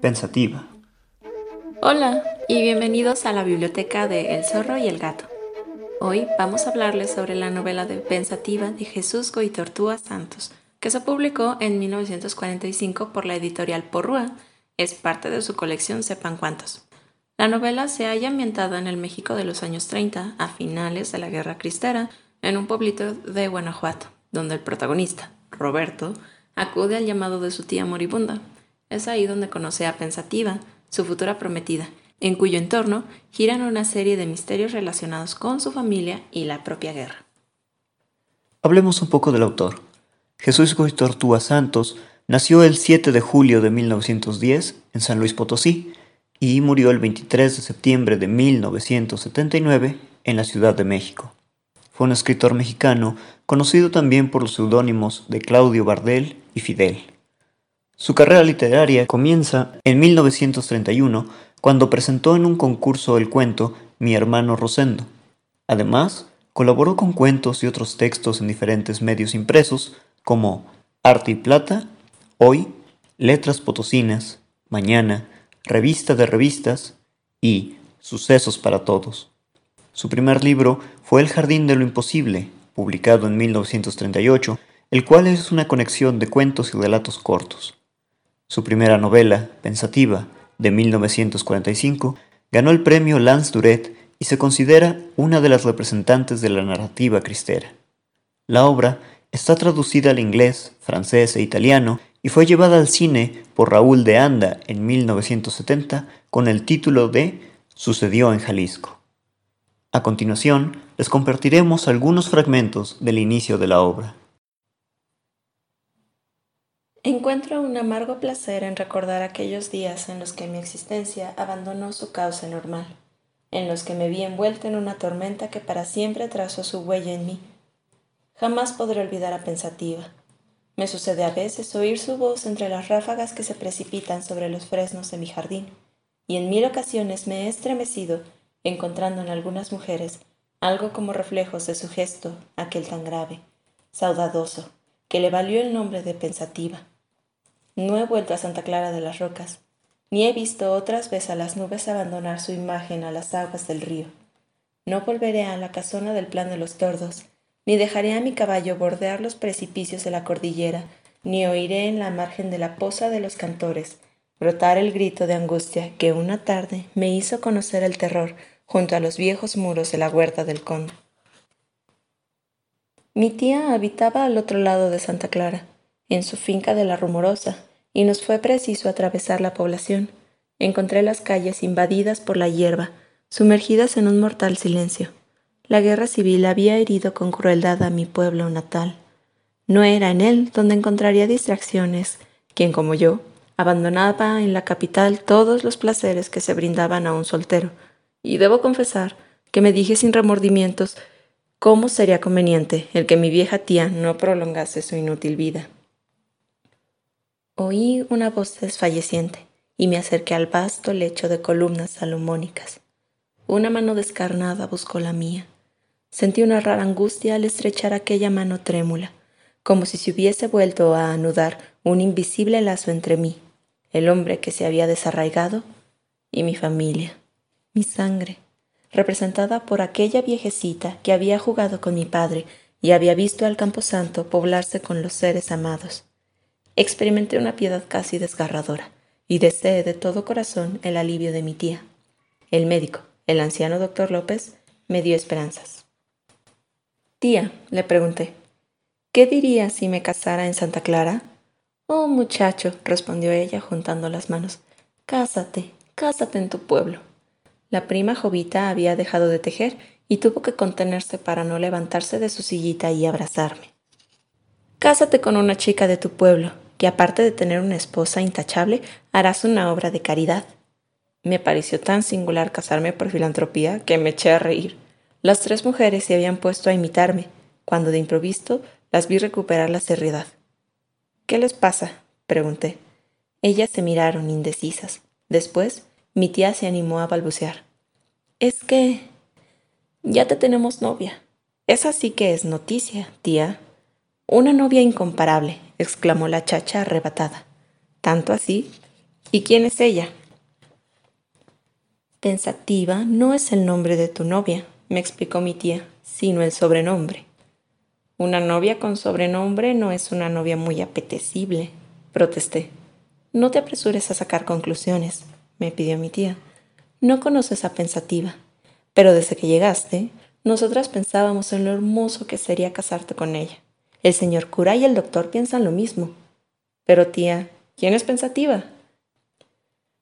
Pensativa. Hola y bienvenidos a la biblioteca de El zorro y el gato. Hoy vamos a hablarles sobre la novela de Pensativa de Jesús Goitortúa Santos, que se publicó en 1945 por la editorial Porrúa. Es parte de su colección Sepan Cuántos. La novela se halla ambientada en el México de los años 30, a finales de la Guerra Cristera, en un pueblito de Guanajuato, donde el protagonista, Roberto, acude al llamado de su tía moribunda. Es ahí donde conoce a Pensativa, su futura prometida, en cuyo entorno giran una serie de misterios relacionados con su familia y la propia guerra. Hablemos un poco del autor. Jesús Goitortúa Santos nació el 7 de julio de 1910 en San Luis Potosí y murió el 23 de septiembre de 1979 en la Ciudad de México. Fue un escritor mexicano conocido también por los seudónimos de Claudio Bardel y Fidel. Su carrera literaria comienza en 1931 cuando presentó en un concurso el cuento Mi hermano Rosendo. Además, colaboró con cuentos y otros textos en diferentes medios impresos como Arte y Plata, Hoy, Letras Potosinas, Mañana, Revista de Revistas y Sucesos para Todos. Su primer libro fue El Jardín de lo Imposible, publicado en 1938, el cual es una conexión de cuentos y relatos cortos. Su primera novela, Pensativa, de 1945, ganó el premio Lance Duret y se considera una de las representantes de la narrativa cristera. La obra está traducida al inglés, francés e italiano y fue llevada al cine por Raúl de Anda en 1970 con el título de Sucedió en Jalisco. A continuación, les compartiremos algunos fragmentos del inicio de la obra. Encuentro un amargo placer en recordar aquellos días en los que mi existencia abandonó su causa normal, en los que me vi envuelta en una tormenta que para siempre trazó su huella en mí. Jamás podré olvidar a Pensativa, me sucede a veces oír su voz entre las ráfagas que se precipitan sobre los fresnos de mi jardín, y en mil ocasiones me he estremecido encontrando en algunas mujeres algo como reflejos de su gesto, aquel tan grave, saudadoso, que le valió el nombre de pensativa. No he vuelto a Santa Clara de las Rocas, ni he visto otras veces a las nubes abandonar su imagen a las aguas del río. No volveré a la casona del plan de los tordos, ni dejaré a mi caballo bordear los precipicios de la cordillera, ni oiré en la margen de la poza de los cantores brotar el grito de angustia que una tarde me hizo conocer el terror junto a los viejos muros de la huerta del conde. Mi tía habitaba al otro lado de Santa Clara, en su finca de la Rumorosa, y nos fue preciso atravesar la población. Encontré las calles invadidas por la hierba, sumergidas en un mortal silencio. La guerra civil había herido con crueldad a mi pueblo natal. No era en él donde encontraría distracciones, quien como yo, abandonaba en la capital todos los placeres que se brindaban a un soltero, y debo confesar que me dije sin remordimientos cómo sería conveniente el que mi vieja tía no prolongase su inútil vida. Oí una voz desfalleciente y me acerqué al vasto lecho de columnas salomónicas. Una mano descarnada buscó la mía. Sentí una rara angustia al estrechar aquella mano trémula, como si se hubiese vuelto a anudar un invisible lazo entre mí, el hombre que se había desarraigado, y mi familia, mi sangre, representada por aquella viejecita que había jugado con mi padre y había visto al camposanto poblarse con los seres amados. Experimenté una piedad casi desgarradora y deseé de todo corazón el alivio de mi tía. El médico, el anciano doctor López, me dio esperanzas. Tía, le pregunté, ¿qué dirías si me casara en Santa Clara? Oh, muchacho, respondió ella juntando las manos, cásate, cásate en tu pueblo. La prima Jovita había dejado de tejer y tuvo que contenerse para no levantarse de su sillita y abrazarme. Cásate con una chica de tu pueblo, que aparte de tener una esposa intachable, harás una obra de caridad. Me pareció tan singular casarme por filantropía que me eché a reír. Las tres mujeres se habían puesto a imitarme, cuando de improviso las vi recuperar la seriedad. ¿Qué les pasa? pregunté. Ellas se miraron indecisas. Después, mi tía se animó a balbucear. Es que... Ya te tenemos novia. Esa sí que es noticia, tía. Una novia incomparable, exclamó la chacha arrebatada. ¿Tanto así? ¿Y quién es ella? Pensativa no es el nombre de tu novia, me explicó mi tía, sino el sobrenombre. Una novia con sobrenombre no es una novia muy apetecible, protesté. No te apresures a sacar conclusiones, me pidió mi tía. No conoces a Pensativa, pero desde que llegaste, nosotras pensábamos en lo hermoso que sería casarte con ella. El señor cura y el doctor piensan lo mismo. Pero tía, ¿quién es Pensativa?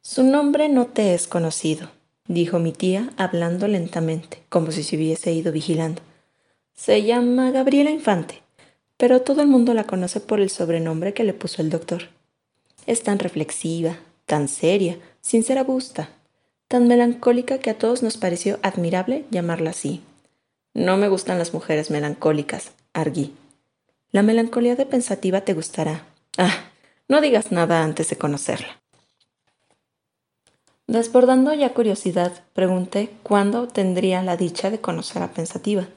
Su nombre no te es conocido, dijo mi tía hablando lentamente, como si se hubiese ido vigilando. Se llama Gabriela Infante, pero todo el mundo la conoce por el sobrenombre que le puso el doctor. Es tan reflexiva, tan seria, sin ser tan melancólica que a todos nos pareció admirable llamarla así. No me gustan las mujeres melancólicas, arguí. La melancolía de pensativa te gustará. Ah, no digas nada antes de conocerla. Desbordando ya curiosidad, pregunté cuándo tendría la dicha de conocer a Pensativa.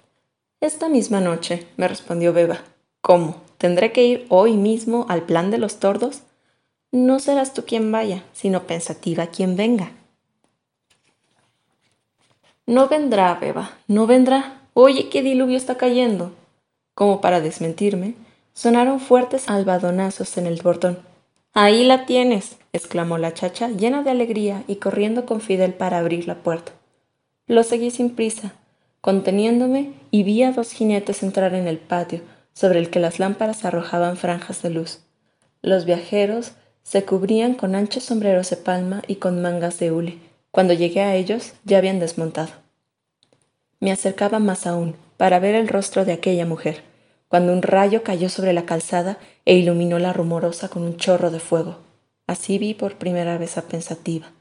Esta misma noche, me respondió Beba. ¿Cómo? ¿Tendré que ir hoy mismo al plan de los tordos? No serás tú quien vaya, sino Pensativa quien venga. No vendrá, Beba, no vendrá. Oye, qué diluvio está cayendo. Como para desmentirme, sonaron fuertes albadonazos en el portón. Ahí la tienes, exclamó la chacha, llena de alegría y corriendo con Fidel para abrir la puerta. Lo seguí sin prisa, conteniéndome, y vi a dos jinetes entrar en el patio, sobre el que las lámparas arrojaban franjas de luz. Los viajeros se cubrían con anchos sombreros de palma y con mangas de hule. Cuando llegué a ellos ya habían desmontado. Me acercaba más aún, para ver el rostro de aquella mujer cuando un rayo cayó sobre la calzada e iluminó la rumorosa con un chorro de fuego. Así vi por primera vez a Pensativa,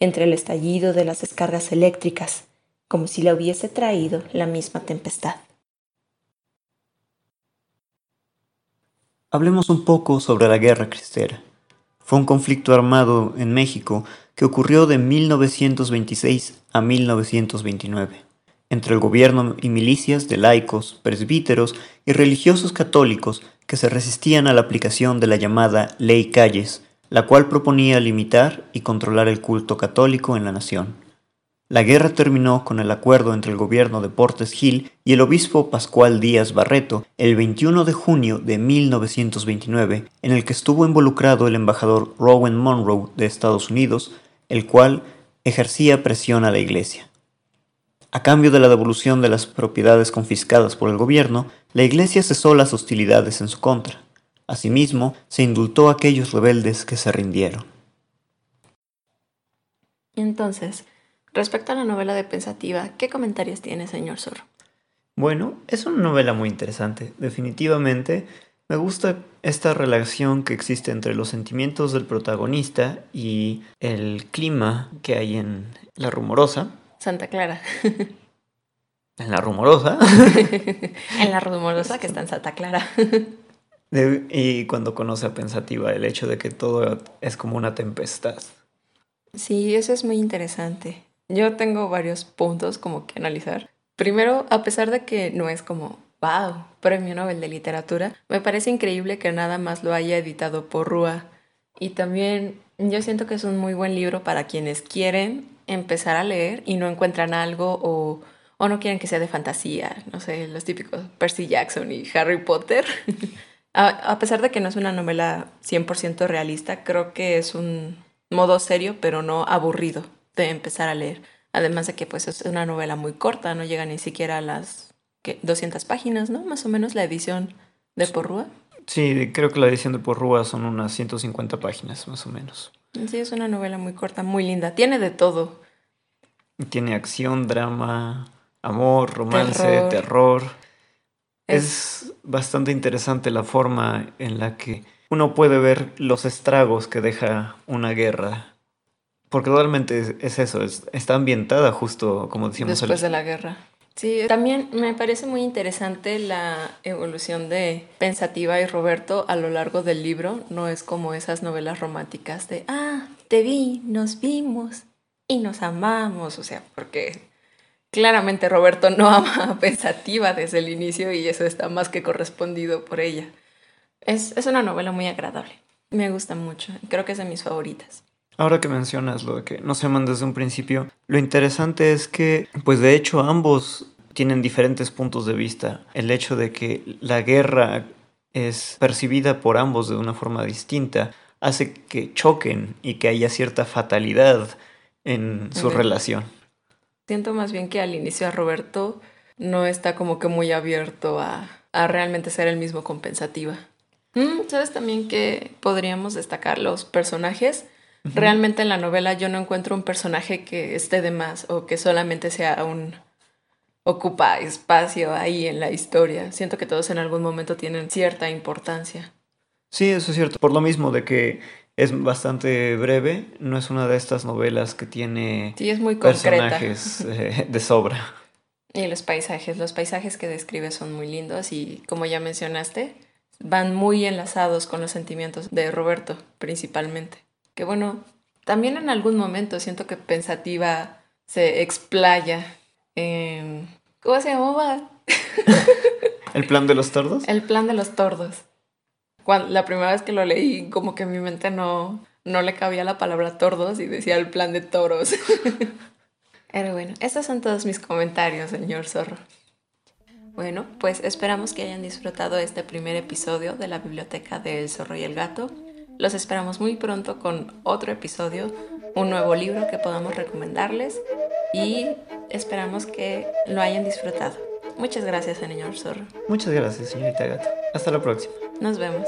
entre el estallido de las descargas eléctricas, como si la hubiese traído la misma tempestad. Hablemos un poco sobre la Guerra Cristera. Fue un conflicto armado en México que ocurrió de 1926 a 1929 entre el gobierno y milicias de laicos, presbíteros y religiosos católicos que se resistían a la aplicación de la llamada Ley Calles, la cual proponía limitar y controlar el culto católico en la nación. La guerra terminó con el acuerdo entre el gobierno de Portes Gil y el obispo Pascual Díaz Barreto el 21 de junio de 1929, en el que estuvo involucrado el embajador Rowan Monroe de Estados Unidos, el cual ejercía presión a la iglesia. A cambio de la devolución de las propiedades confiscadas por el gobierno, la Iglesia cesó las hostilidades en su contra. Asimismo, se indultó a aquellos rebeldes que se rindieron. Entonces, respecto a la novela de Pensativa, ¿qué comentarios tiene, señor Zorro? Bueno, es una novela muy interesante. Definitivamente me gusta esta relación que existe entre los sentimientos del protagonista y el clima que hay en La Rumorosa, Santa Clara. En la rumorosa. en la rumorosa que está en Santa Clara. y cuando conoce a Pensativa, el hecho de que todo es como una tempestad. Sí, eso es muy interesante. Yo tengo varios puntos como que analizar. Primero, a pesar de que no es como, wow, premio Nobel de literatura, me parece increíble que nada más lo haya editado por Rúa. Y también yo siento que es un muy buen libro para quienes quieren empezar a leer y no encuentran algo o, o no quieren que sea de fantasía, no sé, los típicos Percy Jackson y Harry Potter. a, pesar de que no es una novela 100% realista, creo que es un modo serio, pero no aburrido de empezar a leer. Además de que pues es una novela muy corta, no llega ni siquiera a las 200 páginas, ¿no? Más o menos la edición de Porrúa. Sí, creo que la edición de Porrúa son unas 150 páginas, más o menos. Sí, es una novela muy corta, muy linda. Tiene de todo. Tiene acción, drama, amor, romance, terror. Es... bastante interesante la forma en la que uno puede ver los estragos que deja una guerra. Porque realmente es, eso, está ambientada justo como decíamos. Después de la guerra. Sí, también me parece muy interesante la evolución de Pensativa y Roberto a lo largo del libro. No es como esas novelas románticas de, ah, te vi, nos vimos y nos amamos. O sea, porque claramente Roberto no ama a Pensativa desde el inicio y eso está más que correspondido por ella. Es, es una novela muy agradable. Me gusta mucho. Creo que es de mis favoritas. Ahora que mencionas lo de que no se aman desde un principio, lo interesante es que, pues de hecho, ambos tienen diferentes puntos de vista. El hecho de que la guerra es percibida por ambos de una forma distinta hace que choquen y que haya cierta fatalidad en su relación. Siento más bien que al inicio a Roberto no está como que muy abierto a, a realmente ser el mismo compensativa. Mm, ¿Sabes también que podríamos destacar los personajes? Realmente en la novela yo no encuentro un personaje que esté de más o que solamente sea un ocupa espacio ahí en la historia. Siento que todos en algún momento tienen cierta importancia. Sí, eso es cierto. Por lo mismo de que es bastante breve, no es una de estas novelas que tiene sí, es muy personajes eh, de sobra. Y los paisajes, los paisajes que describe son muy lindos y como ya mencionaste, van muy enlazados con los sentimientos de Roberto principalmente. Que bueno, también en algún momento siento que pensativa se explaya en... ¿Cómo se llamaba? ¿El plan de los tordos? El plan de los tordos. Cuando, la primera vez que lo leí, como que mi mente no, no le cabía la palabra tordos y decía el plan de toros. Pero bueno, estos son todos mis comentarios, señor zorro. Bueno, pues esperamos que hayan disfrutado este primer episodio de la biblioteca del zorro y el gato. Los esperamos muy pronto con otro episodio, un nuevo libro que podamos recomendarles y esperamos que lo hayan disfrutado. Muchas gracias, señor Zorro. Muchas gracias, señorita Gato. Hasta la próxima. Nos vemos.